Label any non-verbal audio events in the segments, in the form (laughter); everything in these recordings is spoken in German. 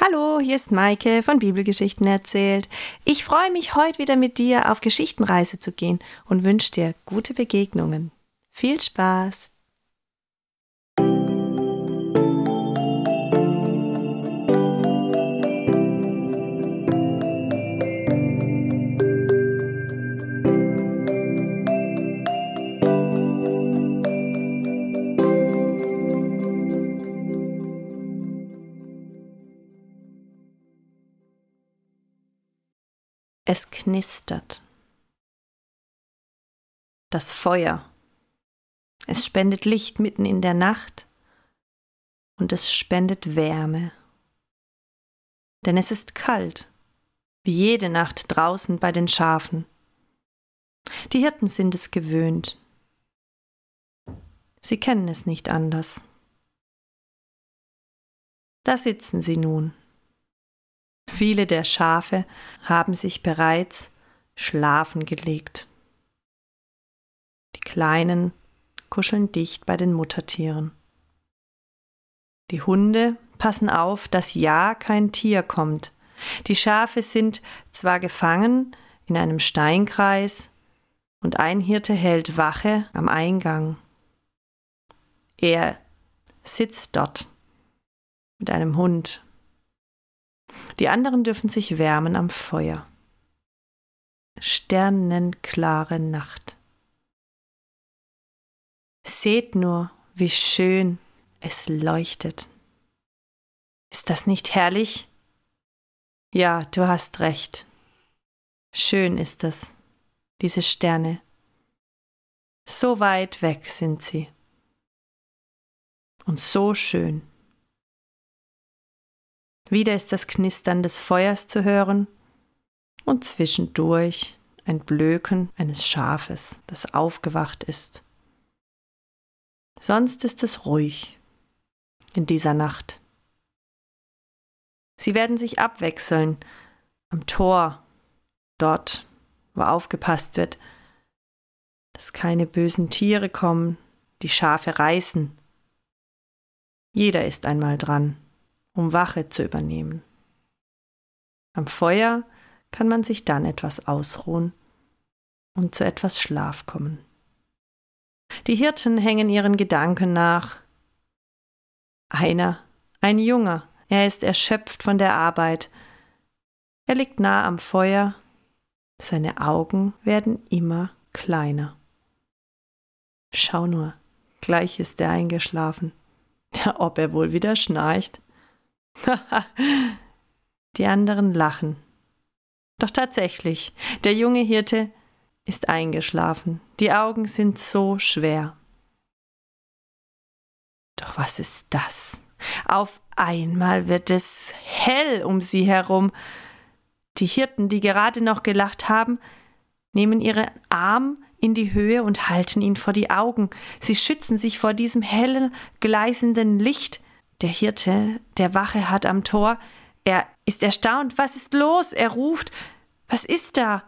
Hallo, hier ist Maike von Bibelgeschichten erzählt. Ich freue mich, heute wieder mit dir auf Geschichtenreise zu gehen und wünsche dir gute Begegnungen. Viel Spaß! Es knistert. Das Feuer. Es spendet Licht mitten in der Nacht und es spendet Wärme. Denn es ist kalt, wie jede Nacht draußen bei den Schafen. Die Hirten sind es gewöhnt. Sie kennen es nicht anders. Da sitzen sie nun Viele der Schafe haben sich bereits schlafen gelegt. Die Kleinen kuscheln dicht bei den Muttertieren. Die Hunde passen auf, dass ja kein Tier kommt. Die Schafe sind zwar gefangen in einem Steinkreis, und ein Hirte hält Wache am Eingang. Er sitzt dort mit einem Hund die anderen dürfen sich wärmen am Feuer. Sternenklare Nacht. Seht nur, wie schön es leuchtet. Ist das nicht herrlich? Ja, du hast recht. Schön ist es, diese Sterne. So weit weg sind sie. Und so schön. Wieder ist das Knistern des Feuers zu hören und zwischendurch ein Blöken eines Schafes, das aufgewacht ist. Sonst ist es ruhig in dieser Nacht. Sie werden sich abwechseln am Tor, dort, wo aufgepasst wird, dass keine bösen Tiere kommen, die Schafe reißen. Jeder ist einmal dran um Wache zu übernehmen. Am Feuer kann man sich dann etwas ausruhen und zu etwas Schlaf kommen. Die Hirten hängen ihren Gedanken nach. Einer, ein Junger, er ist erschöpft von der Arbeit. Er liegt nah am Feuer, seine Augen werden immer kleiner. Schau nur, gleich ist er eingeschlafen. (laughs) Ob er wohl wieder schnarcht. (laughs) Die anderen lachen. Doch tatsächlich, der junge Hirte ist eingeschlafen. Die Augen sind so schwer. Doch was ist das? Auf einmal wird es hell um sie herum. Die Hirten, die gerade noch gelacht haben, nehmen ihren Arm in die Höhe und halten ihn vor die Augen. Sie schützen sich vor diesem hellen, gleißenden Licht. Der Hirte, der Wache hat am Tor, er ist erstaunt. Was ist los? Er ruft. Was ist da?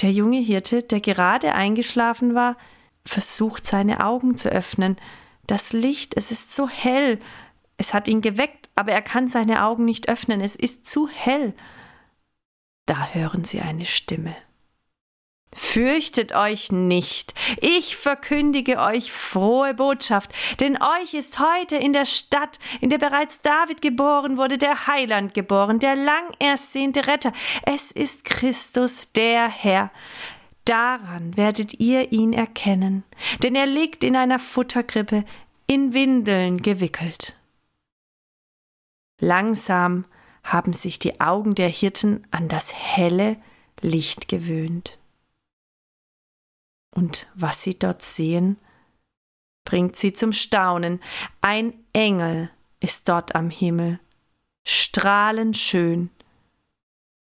Der junge Hirte, der gerade eingeschlafen war, versucht seine Augen zu öffnen. Das Licht, es ist so hell. Es hat ihn geweckt, aber er kann seine Augen nicht öffnen. Es ist zu hell. Da hören sie eine Stimme. Fürchtet euch nicht, ich verkündige euch frohe Botschaft, denn euch ist heute in der Stadt, in der bereits David geboren wurde, der Heiland geboren, der lang ersehnte Retter. Es ist Christus, der Herr. Daran werdet ihr ihn erkennen, denn er liegt in einer Futterkrippe, in Windeln gewickelt. Langsam haben sich die Augen der Hirten an das helle Licht gewöhnt und was sie dort sehen, bringt sie zum Staunen. Ein Engel ist dort am Himmel, strahlend schön.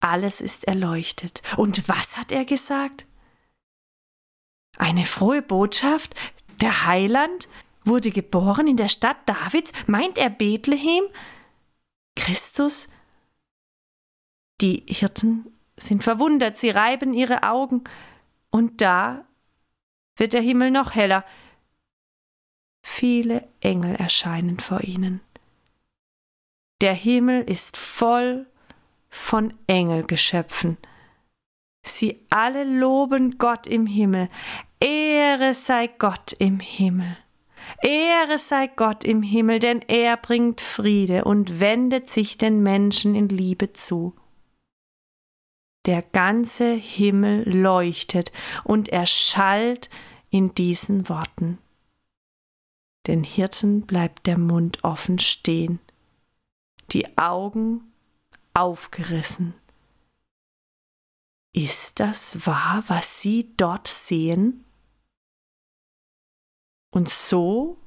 Alles ist erleuchtet. Und was hat er gesagt? Eine frohe Botschaft? Der Heiland wurde geboren in der Stadt Davids? Meint er Bethlehem? Christus? Die Hirten sind verwundert, sie reiben ihre Augen, und da wird der Himmel noch heller. Viele Engel erscheinen vor ihnen. Der Himmel ist voll von Engelgeschöpfen. Sie alle loben Gott im Himmel. Ehre sei Gott im Himmel. Ehre sei Gott im Himmel, denn er bringt Friede und wendet sich den Menschen in Liebe zu. Der ganze Himmel leuchtet und erschallt in diesen Worten. Den Hirten bleibt der Mund offen stehen, die Augen aufgerissen. Ist das wahr, was Sie dort sehen? Und so,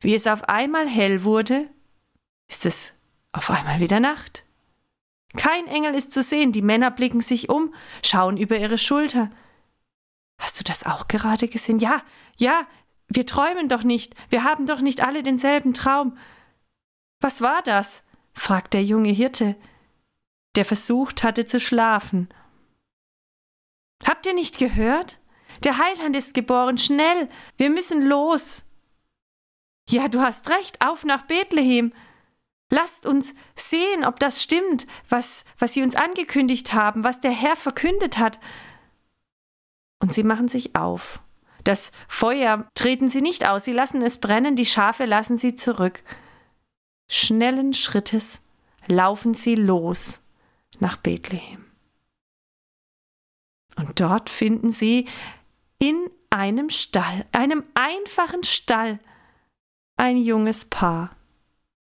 wie es auf einmal hell wurde, ist es auf einmal wieder Nacht. Kein Engel ist zu sehen, die Männer blicken sich um, schauen über ihre Schulter. Hast du das auch gerade gesehen? Ja, ja, wir träumen doch nicht, wir haben doch nicht alle denselben Traum. Was war das? fragt der junge Hirte, der versucht hatte zu schlafen. Habt ihr nicht gehört? Der Heiland ist geboren, schnell, wir müssen los. Ja, du hast recht, auf nach Bethlehem. Lasst uns sehen, ob das stimmt, was, was sie uns angekündigt haben, was der Herr verkündet hat. Und sie machen sich auf. Das Feuer treten sie nicht aus, sie lassen es brennen, die Schafe lassen sie zurück. Schnellen Schrittes laufen sie los nach Bethlehem. Und dort finden sie in einem Stall, einem einfachen Stall, ein junges Paar,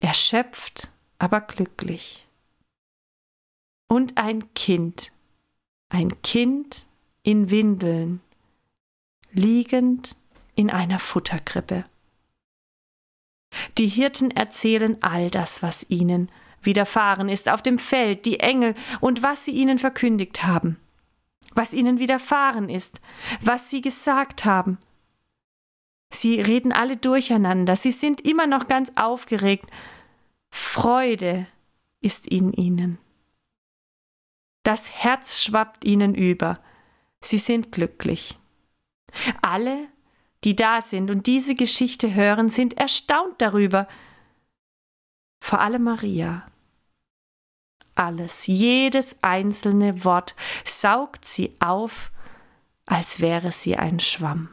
erschöpft, aber glücklich. Und ein Kind, ein Kind in Windeln, liegend in einer Futterkrippe. Die Hirten erzählen all das, was ihnen widerfahren ist auf dem Feld, die Engel und was sie ihnen verkündigt haben, was ihnen widerfahren ist, was sie gesagt haben. Sie reden alle durcheinander, sie sind immer noch ganz aufgeregt. Freude ist in ihnen. Das Herz schwappt ihnen über. Sie sind glücklich. Alle, die da sind und diese Geschichte hören, sind erstaunt darüber. Vor allem Maria. Alles, jedes einzelne Wort saugt sie auf, als wäre sie ein Schwamm.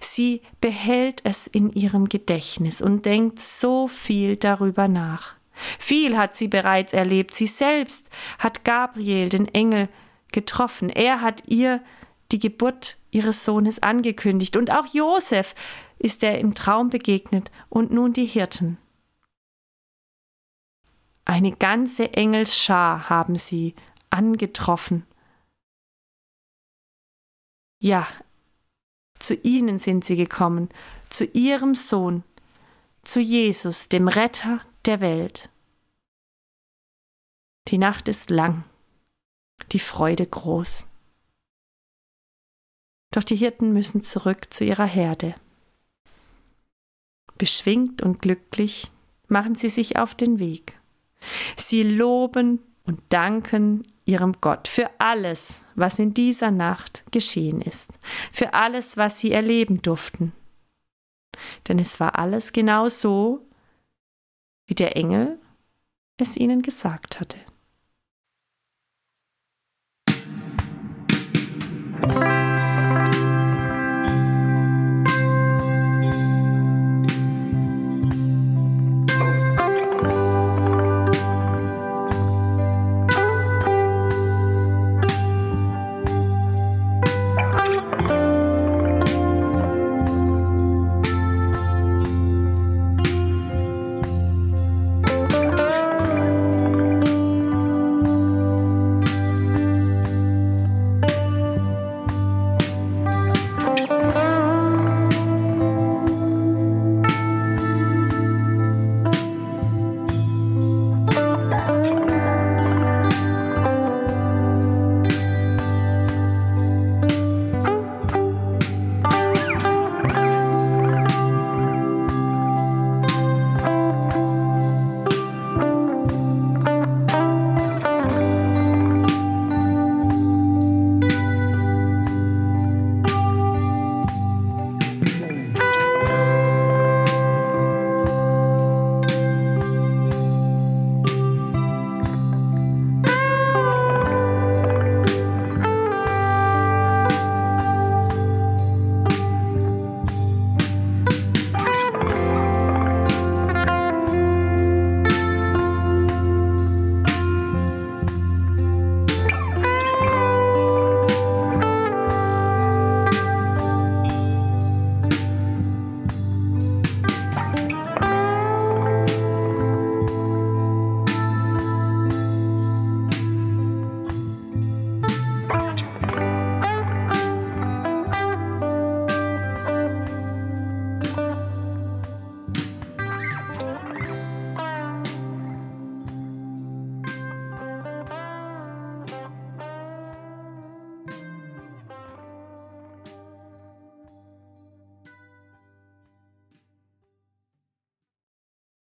Sie behält es in ihrem Gedächtnis und denkt so viel darüber nach. Viel hat sie bereits erlebt. Sie selbst hat Gabriel, den Engel, getroffen. Er hat ihr die Geburt ihres Sohnes angekündigt. Und auch Josef ist er im Traum begegnet und nun die Hirten. Eine ganze Engelsschar haben sie angetroffen. Ja, zu ihnen sind sie gekommen, zu ihrem Sohn, zu Jesus, dem Retter der Welt. Die Nacht ist lang, die Freude groß. Doch die Hirten müssen zurück zu ihrer Herde. Beschwingt und glücklich machen sie sich auf den Weg. Sie loben und danken ihrem Gott für alles, was in dieser Nacht geschehen ist, für alles, was sie erleben durften. Denn es war alles genau so, wie der Engel es ihnen gesagt hatte. Bye.